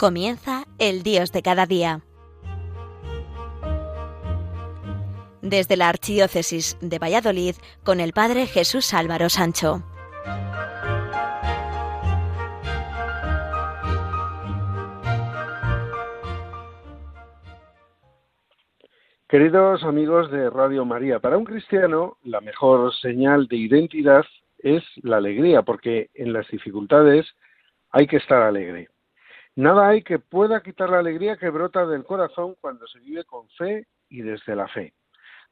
Comienza el Dios de cada día. Desde la Archidiócesis de Valladolid con el Padre Jesús Álvaro Sancho. Queridos amigos de Radio María, para un cristiano la mejor señal de identidad es la alegría, porque en las dificultades hay que estar alegre. Nada hay que pueda quitar la alegría que brota del corazón cuando se vive con fe y desde la fe.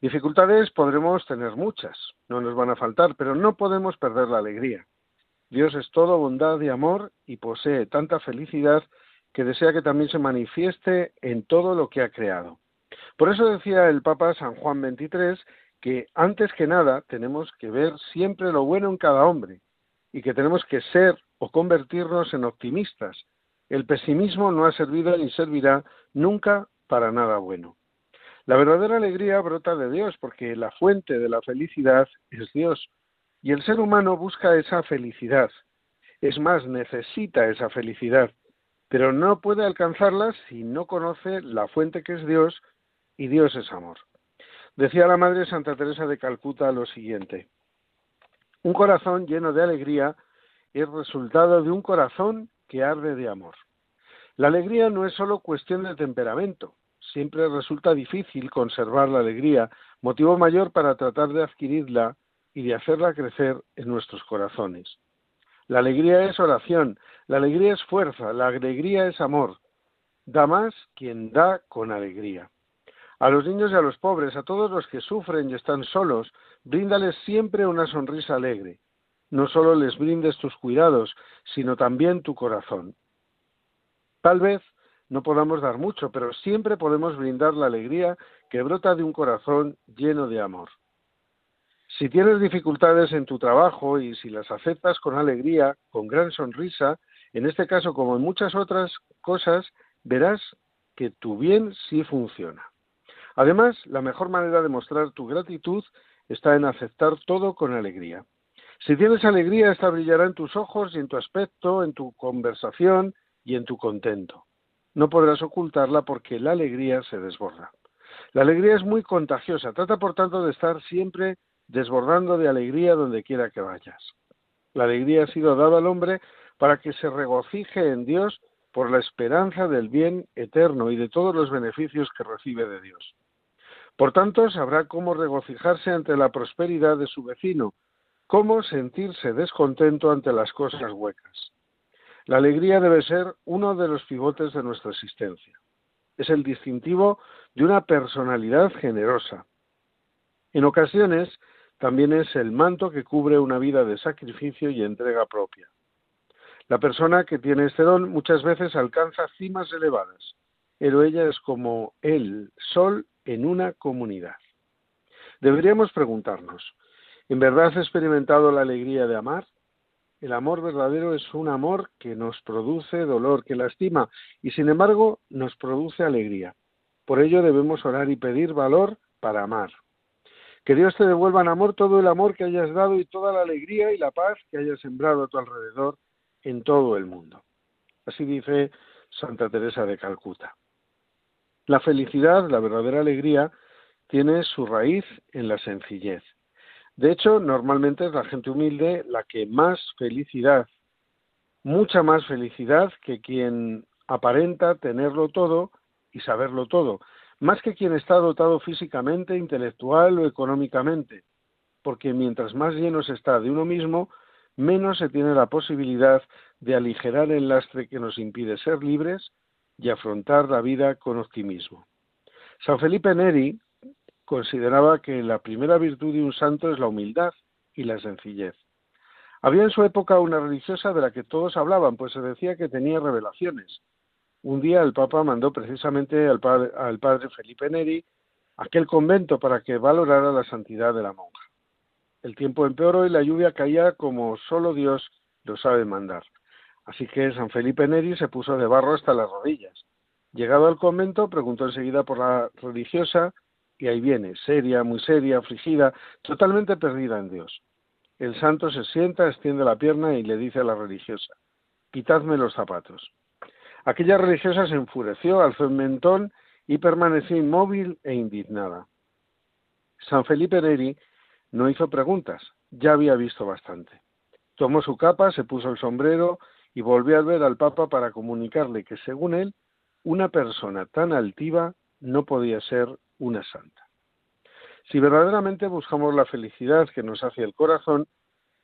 Dificultades podremos tener muchas, no nos van a faltar, pero no podemos perder la alegría. Dios es todo bondad y amor y posee tanta felicidad que desea que también se manifieste en todo lo que ha creado. Por eso decía el Papa San Juan XXIII que antes que nada tenemos que ver siempre lo bueno en cada hombre y que tenemos que ser o convertirnos en optimistas, el pesimismo no ha servido ni servirá nunca para nada bueno. La verdadera alegría brota de Dios porque la fuente de la felicidad es Dios y el ser humano busca esa felicidad. Es más, necesita esa felicidad, pero no puede alcanzarla si no conoce la fuente que es Dios y Dios es amor. Decía la Madre Santa Teresa de Calcuta lo siguiente, un corazón lleno de alegría es resultado de un corazón que arde de amor. La alegría no es solo cuestión de temperamento. Siempre resulta difícil conservar la alegría, motivo mayor para tratar de adquirirla y de hacerla crecer en nuestros corazones. La alegría es oración, la alegría es fuerza, la alegría es amor. Da más quien da con alegría. A los niños y a los pobres, a todos los que sufren y están solos, bríndales siempre una sonrisa alegre no solo les brindes tus cuidados, sino también tu corazón. Tal vez no podamos dar mucho, pero siempre podemos brindar la alegría que brota de un corazón lleno de amor. Si tienes dificultades en tu trabajo y si las aceptas con alegría, con gran sonrisa, en este caso como en muchas otras cosas, verás que tu bien sí funciona. Además, la mejor manera de mostrar tu gratitud está en aceptar todo con alegría. Si tienes alegría, esta brillará en tus ojos y en tu aspecto, en tu conversación y en tu contento. No podrás ocultarla porque la alegría se desborda. La alegría es muy contagiosa. Trata, por tanto, de estar siempre desbordando de alegría donde quiera que vayas. La alegría ha sido dada al hombre para que se regocije en Dios por la esperanza del bien eterno y de todos los beneficios que recibe de Dios. Por tanto, sabrá cómo regocijarse ante la prosperidad de su vecino, cómo sentirse descontento ante las cosas huecas. La alegría debe ser uno de los pivotes de nuestra existencia. Es el distintivo de una personalidad generosa. En ocasiones, también es el manto que cubre una vida de sacrificio y entrega propia. La persona que tiene este don muchas veces alcanza cimas elevadas, pero ella es como el sol en una comunidad. Deberíamos preguntarnos, ¿En verdad has experimentado la alegría de amar? El amor verdadero es un amor que nos produce dolor, que lastima y sin embargo nos produce alegría. Por ello debemos orar y pedir valor para amar. Que Dios te devuelva en amor todo el amor que hayas dado y toda la alegría y la paz que hayas sembrado a tu alrededor en todo el mundo. Así dice Santa Teresa de Calcuta. La felicidad, la verdadera alegría, tiene su raíz en la sencillez. De hecho, normalmente es la gente humilde la que más felicidad, mucha más felicidad que quien aparenta tenerlo todo y saberlo todo, más que quien está dotado físicamente, intelectual o económicamente, porque mientras más lleno se está de uno mismo, menos se tiene la posibilidad de aligerar el lastre que nos impide ser libres y afrontar la vida con optimismo. San Felipe Neri, consideraba que la primera virtud de un santo es la humildad y la sencillez. Había en su época una religiosa de la que todos hablaban, pues se decía que tenía revelaciones. Un día el Papa mandó precisamente al padre, al padre Felipe Neri aquel convento para que valorara la santidad de la monja. El tiempo empeoró y la lluvia caía como solo Dios lo sabe mandar. Así que San Felipe Neri se puso de barro hasta las rodillas. Llegado al convento, preguntó enseguida por la religiosa y ahí viene, seria, muy seria, afligida, totalmente perdida en Dios. El santo se sienta, extiende la pierna y le dice a la religiosa, quitadme los zapatos. Aquella religiosa se enfureció, alzó el mentón y permaneció inmóvil e indignada. San Felipe Neri no hizo preguntas, ya había visto bastante. Tomó su capa, se puso el sombrero y volvió a ver al Papa para comunicarle que, según él, una persona tan altiva no podía ser una santa. Si verdaderamente buscamos la felicidad que nos hace el corazón,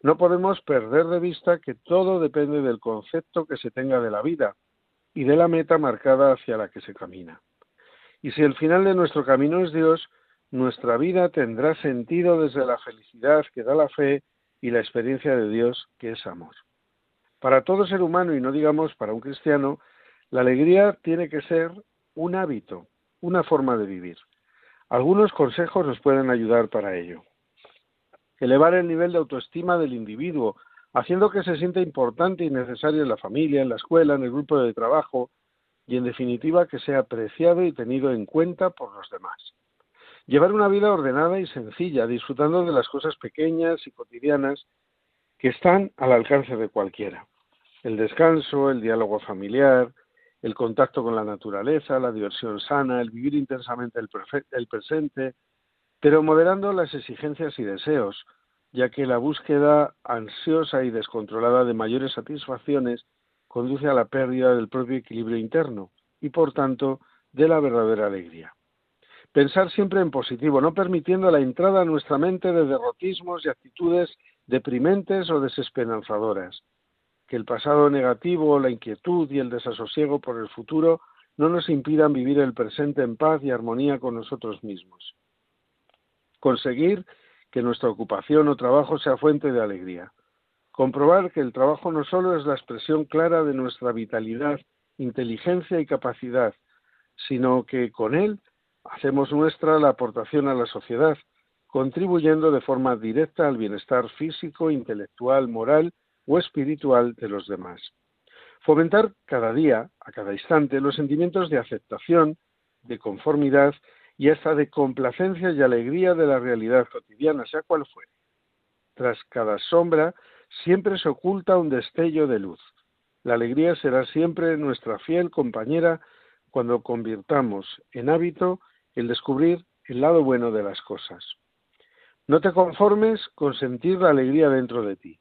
no podemos perder de vista que todo depende del concepto que se tenga de la vida y de la meta marcada hacia la que se camina. Y si el final de nuestro camino es Dios, nuestra vida tendrá sentido desde la felicidad que da la fe y la experiencia de Dios que es amor. Para todo ser humano y no digamos para un cristiano, la alegría tiene que ser un hábito, una forma de vivir. Algunos consejos nos pueden ayudar para ello. Elevar el nivel de autoestima del individuo, haciendo que se sienta importante y necesario en la familia, en la escuela, en el grupo de trabajo y, en definitiva, que sea apreciado y tenido en cuenta por los demás. Llevar una vida ordenada y sencilla, disfrutando de las cosas pequeñas y cotidianas que están al alcance de cualquiera. El descanso, el diálogo familiar, el contacto con la naturaleza, la diversión sana, el vivir intensamente el, presente, pero moderando las exigencias y deseos, ya que la búsqueda ansiosa y descontrolada de mayores satisfacciones conduce a la pérdida del propio equilibrio interno y, por tanto, de la verdadera alegría. Pensar siempre en positivo, no permitiendo la entrada a nuestra mente de derrotismos y actitudes deprimentes o desesperanzadoras el pasado negativo, la inquietud y el desasosiego por el futuro no nos impidan vivir el presente en paz y armonía con nosotros mismos. Conseguir que nuestra ocupación o trabajo sea fuente de alegría. Comprobar que el trabajo no solo es la expresión clara de nuestra vitalidad, inteligencia y capacidad, sino que con él hacemos nuestra la aportación a la sociedad, contribuyendo de forma directa al bienestar físico, intelectual, moral o espiritual de los demás. Fomentar cada día, a cada instante, los sentimientos de aceptación, de conformidad y hasta de complacencia y alegría de la realidad cotidiana, sea cual fuere. Tras cada sombra siempre se oculta un destello de luz. La alegría será siempre nuestra fiel compañera cuando convirtamos en hábito el descubrir el lado bueno de las cosas. No te conformes con sentir la alegría dentro de ti.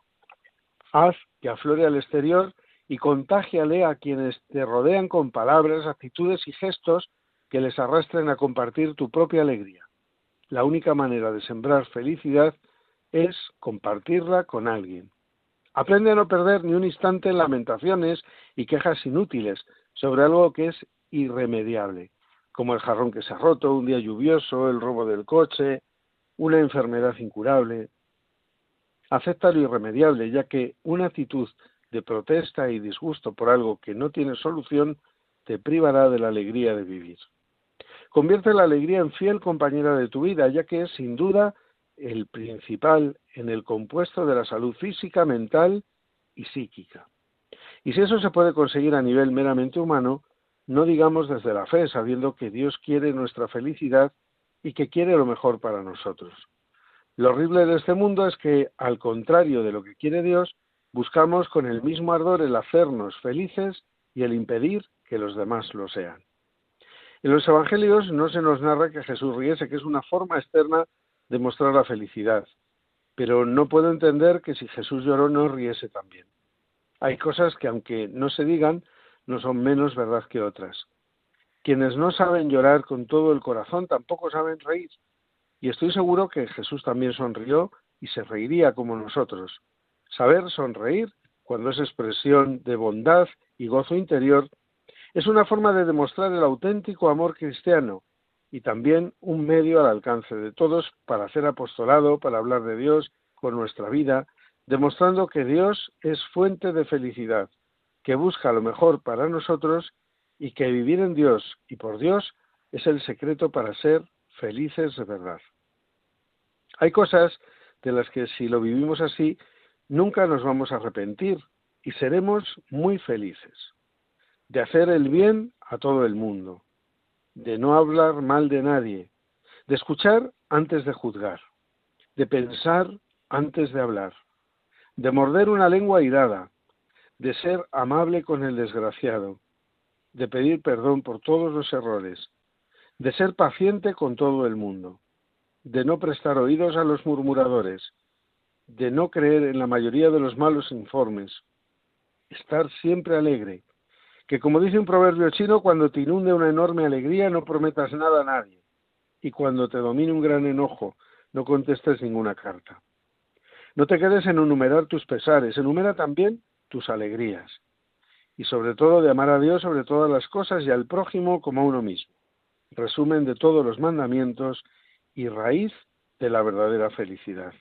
Haz que aflore al exterior y contágiale a quienes te rodean con palabras, actitudes y gestos que les arrastren a compartir tu propia alegría. La única manera de sembrar felicidad es compartirla con alguien. Aprende a no perder ni un instante en lamentaciones y quejas inútiles sobre algo que es irremediable, como el jarrón que se ha roto, un día lluvioso, el robo del coche, una enfermedad incurable, acepta lo irremediable, ya que una actitud de protesta y disgusto por algo que no tiene solución te privará de la alegría de vivir. Convierte la alegría en fiel compañera de tu vida, ya que es sin duda el principal en el compuesto de la salud física, mental y psíquica. Y si eso se puede conseguir a nivel meramente humano, no digamos desde la fe, sabiendo que Dios quiere nuestra felicidad y que quiere lo mejor para nosotros. Lo horrible de este mundo es que, al contrario de lo que quiere Dios, buscamos con el mismo ardor el hacernos felices y el impedir que los demás lo sean. En los Evangelios no se nos narra que Jesús riese, que es una forma externa de mostrar la felicidad, pero no puedo entender que si Jesús lloró no riese también. Hay cosas que aunque no se digan, no son menos verdad que otras. Quienes no saben llorar con todo el corazón tampoco saben reír, y estoy seguro que Jesús también sonrió y se reiría como nosotros. Saber sonreír, cuando es expresión de bondad y gozo interior, es una forma de demostrar el auténtico amor cristiano y también un medio al alcance de todos para hacer apostolado, para hablar de Dios con nuestra vida, demostrando que Dios es fuente de felicidad, que busca lo mejor para nosotros y que vivir en Dios y por Dios es el secreto para ser felices de verdad. Hay cosas de las que si lo vivimos así, nunca nos vamos a arrepentir y seremos muy felices. De hacer el bien a todo el mundo, de no hablar mal de nadie, de escuchar antes de juzgar, de pensar antes de hablar, de morder una lengua irada, de ser amable con el desgraciado, de pedir perdón por todos los errores, de ser paciente con todo el mundo, de no prestar oídos a los murmuradores, de no creer en la mayoría de los malos informes, estar siempre alegre, que como dice un proverbio chino, cuando te inunde una enorme alegría no prometas nada a nadie, y cuando te domine un gran enojo no contestes ninguna carta. No te quedes en enumerar tus pesares, enumera también tus alegrías, y sobre todo de amar a Dios sobre todas las cosas y al prójimo como a uno mismo. Resumen de todos los mandamientos y raíz de la verdadera felicidad.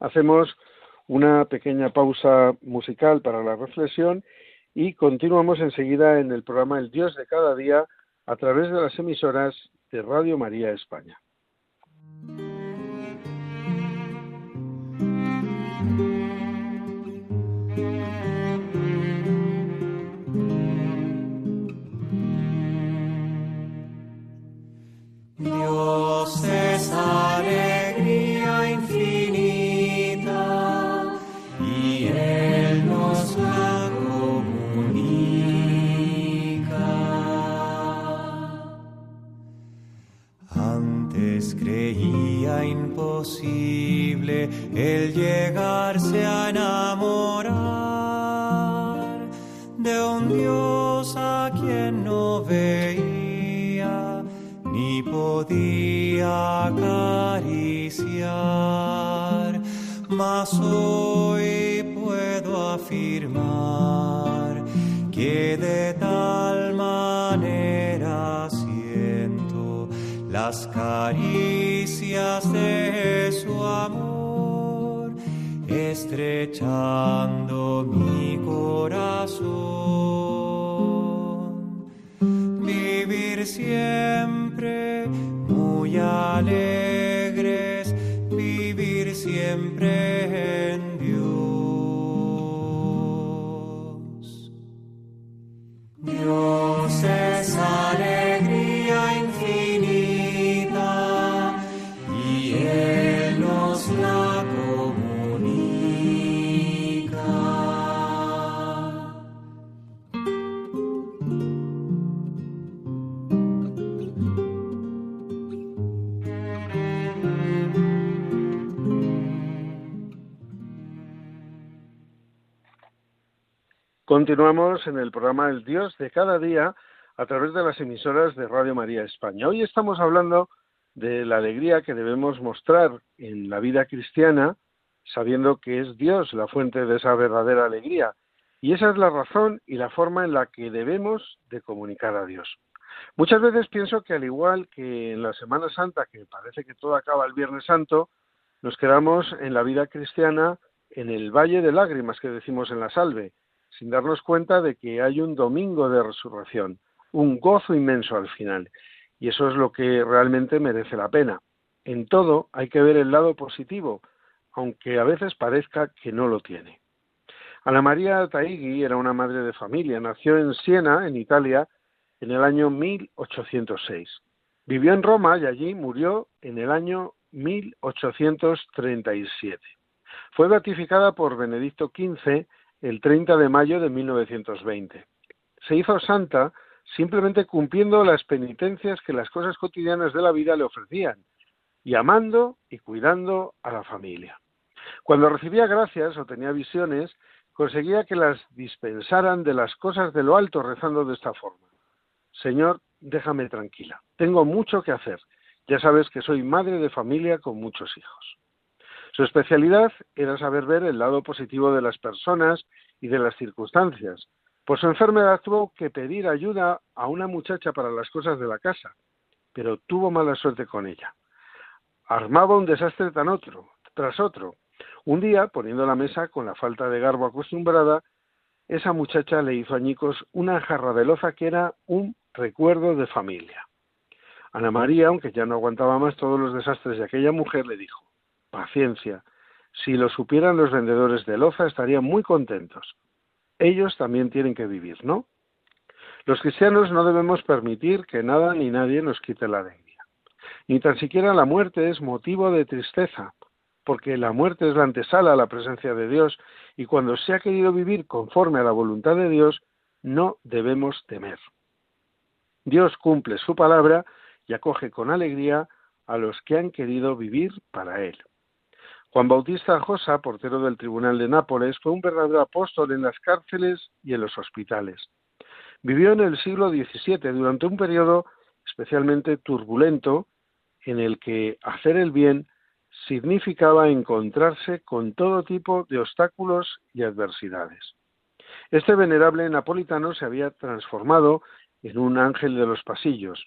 Hacemos una pequeña pausa musical para la reflexión y continuamos enseguida en el programa El Dios de cada día a través de las emisoras de Radio María España. El llegarse a enamorar de un Dios a quien no veía ni podía acariciar, mas hoy puedo afirmar que de tal manera siento las caricias de su amor estrechando mi corazón. Vivir siempre muy alegres, Continuamos en el programa El Dios de cada día a través de las emisoras de Radio María España. Hoy estamos hablando de la alegría que debemos mostrar en la vida cristiana, sabiendo que es Dios la fuente de esa verdadera alegría. Y esa es la razón y la forma en la que debemos de comunicar a Dios. Muchas veces pienso que al igual que en la Semana Santa, que parece que todo acaba el Viernes Santo, nos quedamos en la vida cristiana en el Valle de Lágrimas que decimos en la Salve, sin darnos cuenta de que hay un domingo de resurrección, un gozo inmenso al final. Y eso es lo que realmente merece la pena. En todo hay que ver el lado positivo, aunque a veces parezca que no lo tiene. Ana María Taigui era una madre de familia, nació en Siena, en Italia, en el año 1806. Vivió en Roma y allí murió en el año 1837. Fue beatificada por Benedicto XV el 30 de mayo de 1920. Se hizo santa simplemente cumpliendo las penitencias que las cosas cotidianas de la vida le ofrecían y amando y cuidando a la familia. Cuando recibía gracias o tenía visiones, conseguía que las dispensaran de las cosas de lo alto rezando de esta forma. Señor, déjame tranquila. Tengo mucho que hacer. Ya sabes que soy madre de familia con muchos hijos. Su especialidad era saber ver el lado positivo de las personas y de las circunstancias. Por su enfermedad tuvo que pedir ayuda a una muchacha para las cosas de la casa, pero tuvo mala suerte con ella. Armaba un desastre tras otro. Un día, poniendo la mesa con la falta de garbo acostumbrada, esa muchacha le hizo añicos una jarra de loza que era un recuerdo de familia. Ana María, aunque ya no aguantaba más todos los desastres de aquella mujer, le dijo paciencia. Si lo supieran los vendedores de loza estarían muy contentos. Ellos también tienen que vivir, ¿no? Los cristianos no debemos permitir que nada ni nadie nos quite la alegría. Ni tan siquiera la muerte es motivo de tristeza, porque la muerte es la antesala a la presencia de Dios y cuando se ha querido vivir conforme a la voluntad de Dios, no debemos temer. Dios cumple su palabra y acoge con alegría a los que han querido vivir para Él. Juan Bautista Josa, portero del Tribunal de Nápoles, fue un verdadero apóstol en las cárceles y en los hospitales. Vivió en el siglo XVII durante un periodo especialmente turbulento en el que hacer el bien significaba encontrarse con todo tipo de obstáculos y adversidades. Este venerable napolitano se había transformado en un ángel de los pasillos.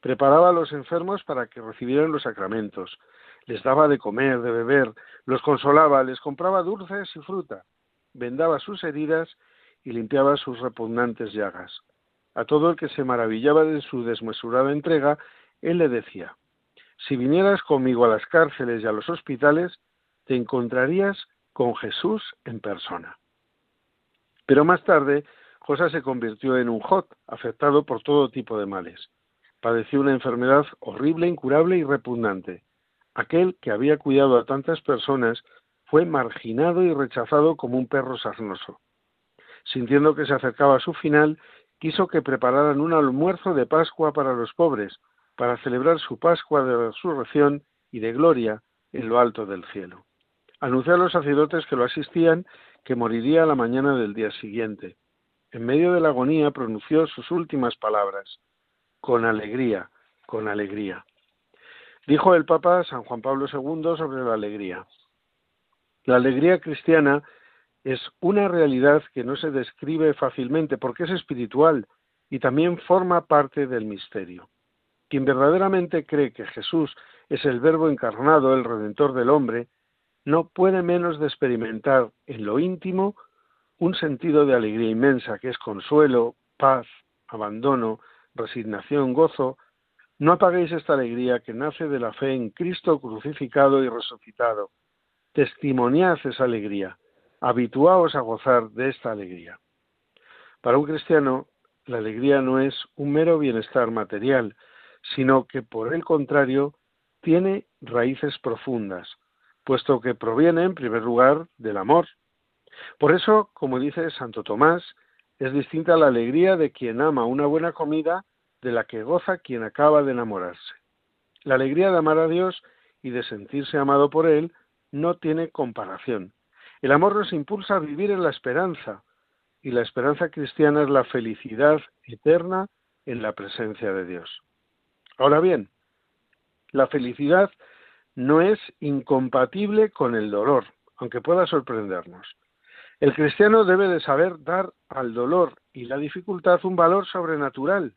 Preparaba a los enfermos para que recibieran los sacramentos, les daba de comer, de beber, los consolaba, les compraba dulces y fruta, vendaba sus heridas y limpiaba sus repugnantes llagas. A todo el que se maravillaba de su desmesurada entrega, él le decía, si vinieras conmigo a las cárceles y a los hospitales, te encontrarías con Jesús en persona. Pero más tarde, José se convirtió en un Jot, afectado por todo tipo de males. Padeció una enfermedad horrible, incurable y repugnante. Aquel que había cuidado a tantas personas fue marginado y rechazado como un perro sarnoso. Sintiendo que se acercaba a su final, quiso que prepararan un almuerzo de Pascua para los pobres, para celebrar su Pascua de resurrección y de gloria en lo alto del cielo. Anunció a los sacerdotes que lo asistían que moriría a la mañana del día siguiente. En medio de la agonía pronunció sus últimas palabras, con alegría, con alegría. Dijo el Papa San Juan Pablo II sobre la alegría. La alegría cristiana es una realidad que no se describe fácilmente porque es espiritual y también forma parte del misterio. Quien verdaderamente cree que Jesús es el Verbo encarnado, el Redentor del hombre, no puede menos de experimentar en lo íntimo un sentido de alegría inmensa que es consuelo, paz, abandono, resignación, gozo. No apaguéis esta alegría que nace de la fe en Cristo crucificado y resucitado. Testimoniad esa alegría. Habituaos a gozar de esta alegría. Para un cristiano, la alegría no es un mero bienestar material, sino que por el contrario tiene raíces profundas, puesto que proviene en primer lugar del amor. Por eso, como dice Santo Tomás, es distinta la alegría de quien ama una buena comida de la que goza quien acaba de enamorarse. La alegría de amar a Dios y de sentirse amado por Él no tiene comparación. El amor nos impulsa a vivir en la esperanza, y la esperanza cristiana es la felicidad eterna en la presencia de Dios. Ahora bien, la felicidad no es incompatible con el dolor, aunque pueda sorprendernos. El cristiano debe de saber dar al dolor y la dificultad un valor sobrenatural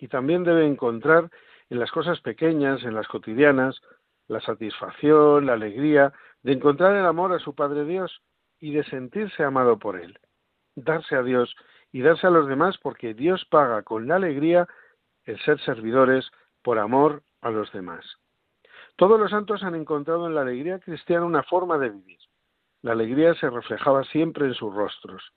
y también debe encontrar en las cosas pequeñas, en las cotidianas, la satisfacción, la alegría de encontrar el amor a su Padre Dios y de sentirse amado por Él. Darse a Dios y darse a los demás porque Dios paga con la alegría el ser servidores por amor a los demás. Todos los santos han encontrado en la alegría cristiana una forma de vivir. La alegría se reflejaba siempre en sus rostros.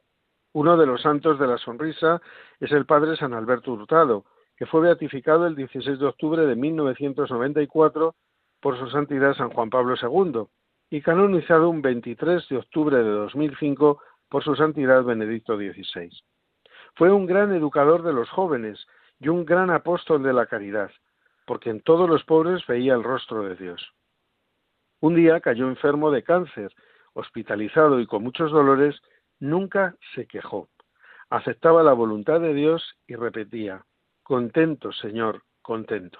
Uno de los santos de la sonrisa es el padre San Alberto Hurtado, que fue beatificado el 16 de octubre de 1994 por su santidad San Juan Pablo II y canonizado un 23 de octubre de 2005 por su santidad Benedicto XVI. Fue un gran educador de los jóvenes y un gran apóstol de la caridad porque en todos los pobres veía el rostro de Dios. Un día cayó enfermo de cáncer, hospitalizado y con muchos dolores, nunca se quejó. Aceptaba la voluntad de Dios y repetía, contento, Señor, contento.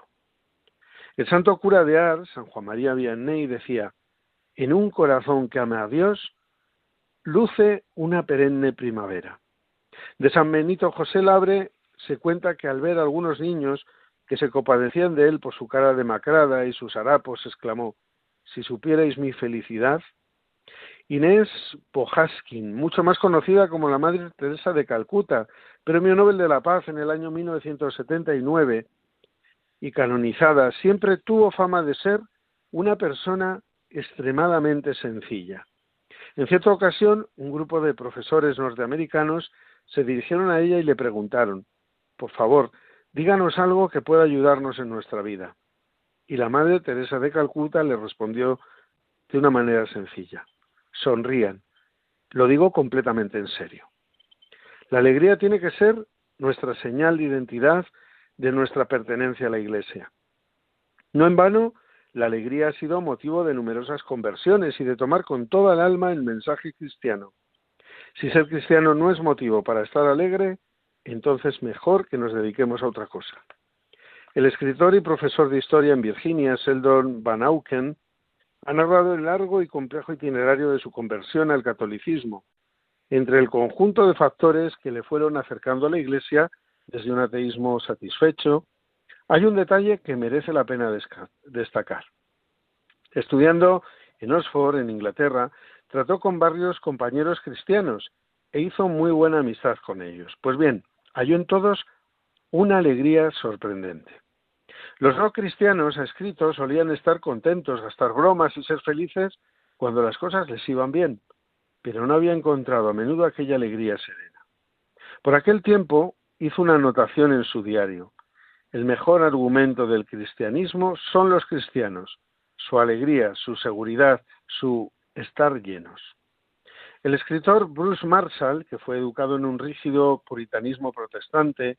El santo cura de Ars, San Juan María Vianney, decía, en un corazón que ama a Dios, luce una perenne primavera. De San Benito José Labre se cuenta que al ver a algunos niños que se compadecían de él por su cara demacrada y sus harapos, exclamó, si supierais mi felicidad. Inés Pojaskin, mucho más conocida como la Madre Teresa de Calcuta, premio Nobel de la Paz en el año 1979 y canonizada, siempre tuvo fama de ser una persona extremadamente sencilla. En cierta ocasión, un grupo de profesores norteamericanos se dirigieron a ella y le preguntaron, por favor, díganos algo que pueda ayudarnos en nuestra vida. Y la Madre Teresa de Calcuta le respondió de una manera sencilla, sonrían. Lo digo completamente en serio. La alegría tiene que ser nuestra señal de identidad de nuestra pertenencia a la Iglesia. No en vano, la alegría ha sido motivo de numerosas conversiones y de tomar con toda el alma el mensaje cristiano. Si ser cristiano no es motivo para estar alegre, entonces mejor que nos dediquemos a otra cosa. El escritor y profesor de historia en Virginia, Seldon Van Auken, ha narrado el largo y complejo itinerario de su conversión al catolicismo, entre el conjunto de factores que le fueron acercando a la Iglesia desde un ateísmo satisfecho, hay un detalle que merece la pena destacar. Estudiando en Oxford, en Inglaterra, trató con varios compañeros cristianos e hizo muy buena amistad con ellos. Pues bien, halló en todos una alegría sorprendente. Los no cristianos, escritos, solían estar contentos, gastar bromas y ser felices cuando las cosas les iban bien, pero no había encontrado a menudo aquella alegría serena. Por aquel tiempo hizo una anotación en su diario. El mejor argumento del cristianismo son los cristianos, su alegría, su seguridad, su estar llenos. El escritor Bruce Marshall, que fue educado en un rígido puritanismo protestante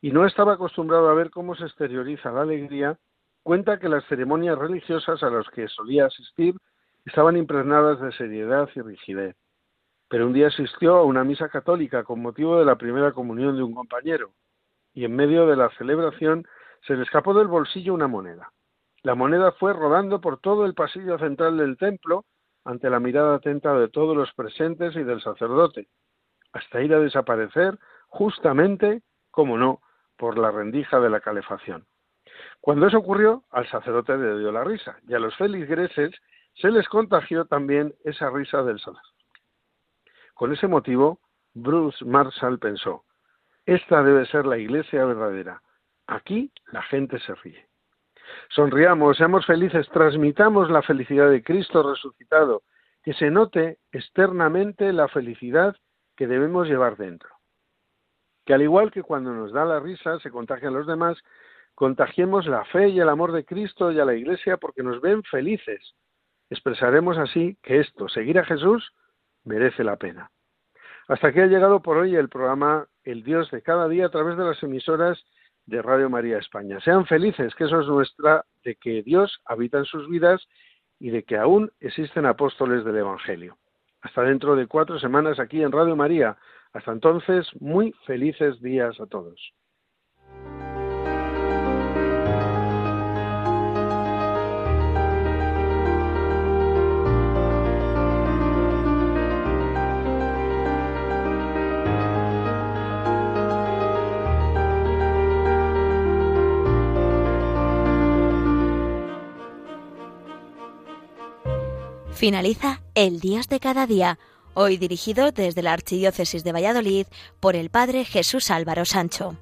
y no estaba acostumbrado a ver cómo se exterioriza la alegría, cuenta que las ceremonias religiosas a las que solía asistir estaban impregnadas de seriedad y rigidez. Pero un día asistió a una misa católica con motivo de la primera comunión de un compañero, y en medio de la celebración se le escapó del bolsillo una moneda. La moneda fue rodando por todo el pasillo central del templo ante la mirada atenta de todos los presentes y del sacerdote, hasta ir a desaparecer justamente, como no, por la rendija de la calefacción. Cuando eso ocurrió, al sacerdote le dio la risa, y a los feligreses se les contagió también esa risa del sacerdote. Con ese motivo, Bruce Marshall pensó, esta debe ser la iglesia verdadera. Aquí la gente se ríe. Sonriamos, seamos felices, transmitamos la felicidad de Cristo resucitado, que se note externamente la felicidad que debemos llevar dentro. Que al igual que cuando nos da la risa se contagia a los demás, contagiemos la fe y el amor de Cristo y a la Iglesia porque nos ven felices. Expresaremos así que esto, seguir a Jesús, merece la pena. Hasta aquí ha llegado por hoy el programa El Dios de cada día a través de las emisoras de Radio María España. Sean felices, que eso es nuestra, de que Dios habita en sus vidas y de que aún existen apóstoles del Evangelio. Hasta dentro de cuatro semanas aquí en Radio María. Hasta entonces, muy felices días a todos. Finaliza El Dios de cada día, hoy dirigido desde la Archidiócesis de Valladolid por el Padre Jesús Álvaro Sancho.